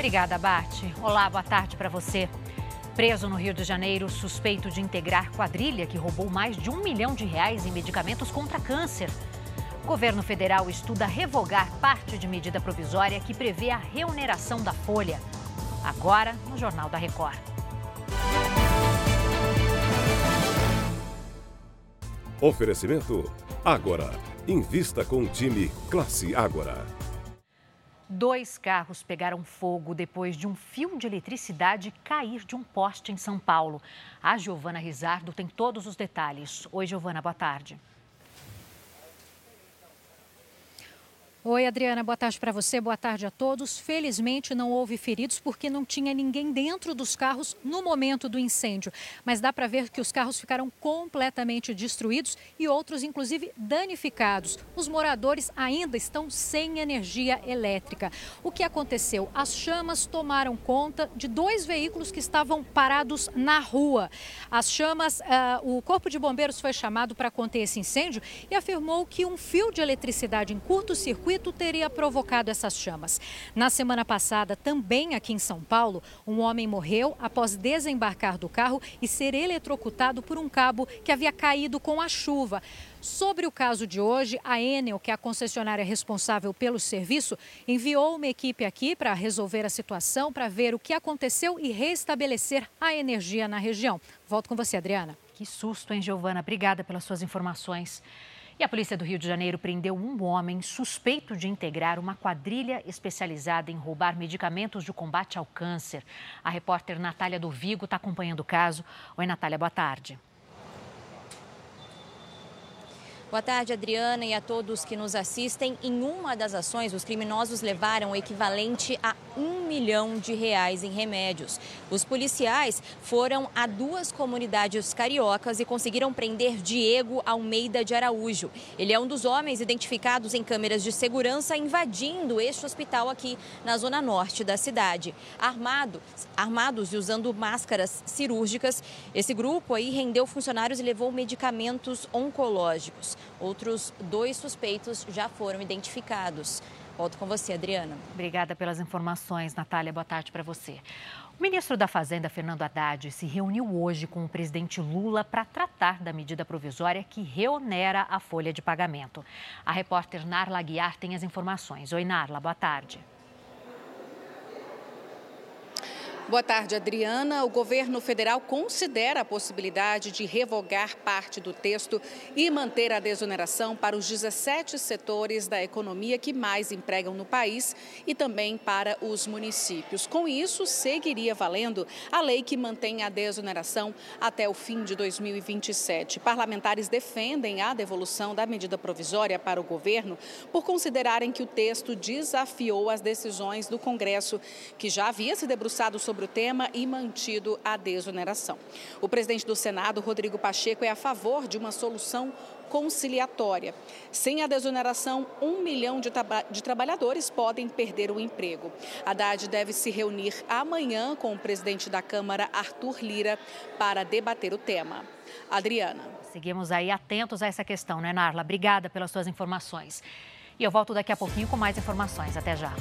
Obrigada, Bate. Olá, boa tarde para você. Preso no Rio de Janeiro, suspeito de integrar quadrilha que roubou mais de um milhão de reais em medicamentos contra câncer. O governo federal estuda revogar parte de medida provisória que prevê a reoneração da folha. Agora, no Jornal da Record. Oferecimento Agora. Invista com o time Classe Agora. Dois carros pegaram fogo depois de um fio de eletricidade cair de um poste em São Paulo. A Giovana Rizardo tem todos os detalhes. Oi, Giovana, boa tarde. Oi, Adriana, boa tarde para você, boa tarde a todos. Felizmente não houve feridos porque não tinha ninguém dentro dos carros no momento do incêndio. Mas dá para ver que os carros ficaram completamente destruídos e outros, inclusive, danificados. Os moradores ainda estão sem energia elétrica. O que aconteceu? As chamas tomaram conta de dois veículos que estavam parados na rua. As chamas, uh, o Corpo de Bombeiros foi chamado para conter esse incêndio e afirmou que um fio de eletricidade em curto-circuito circuito teria provocado essas chamas. Na semana passada, também aqui em São Paulo, um homem morreu após desembarcar do carro e ser eletrocutado por um cabo que havia caído com a chuva. Sobre o caso de hoje, a Enel, que é a concessionária responsável pelo serviço, enviou uma equipe aqui para resolver a situação, para ver o que aconteceu e restabelecer a energia na região. Volto com você, Adriana. Que susto, hein, Giovana? Obrigada pelas suas informações. E a polícia do Rio de Janeiro prendeu um homem suspeito de integrar uma quadrilha especializada em roubar medicamentos de combate ao câncer. A repórter Natália do Vigo está acompanhando o caso. Oi, Natália, boa tarde. Boa tarde, Adriana, e a todos que nos assistem. Em uma das ações, os criminosos levaram o equivalente a um milhão de reais em remédios. Os policiais foram a duas comunidades cariocas e conseguiram prender Diego Almeida de Araújo. Ele é um dos homens identificados em câmeras de segurança invadindo este hospital aqui na zona norte da cidade. Armado, armados e usando máscaras cirúrgicas, esse grupo aí rendeu funcionários e levou medicamentos oncológicos. Outros dois suspeitos já foram identificados. Volto com você, Adriana. Obrigada pelas informações, Natália. Boa tarde para você. O ministro da Fazenda, Fernando Haddad, se reuniu hoje com o presidente Lula para tratar da medida provisória que reonera a folha de pagamento. A repórter Narla Guiar tem as informações. Oi, Narla, boa tarde. Boa tarde, Adriana. O governo federal considera a possibilidade de revogar parte do texto e manter a desoneração para os 17 setores da economia que mais empregam no país e também para os municípios. Com isso, seguiria valendo a lei que mantém a desoneração até o fim de 2027. Parlamentares defendem a devolução da medida provisória para o governo por considerarem que o texto desafiou as decisões do Congresso, que já havia se debruçado sobre sobre o tema e mantido a desoneração. O presidente do Senado, Rodrigo Pacheco, é a favor de uma solução conciliatória. Sem a desoneração, um milhão de, de, trabalhadores podem perder o emprego. Haddad deve se reunir amanhã com o presidente da Câmara, Arthur Lira, para debater o tema. Adriana. Seguimos aí atentos a essa questão, né, Narla? Obrigada pelas suas informações. E eu volto daqui a pouquinho com mais informações. Até já.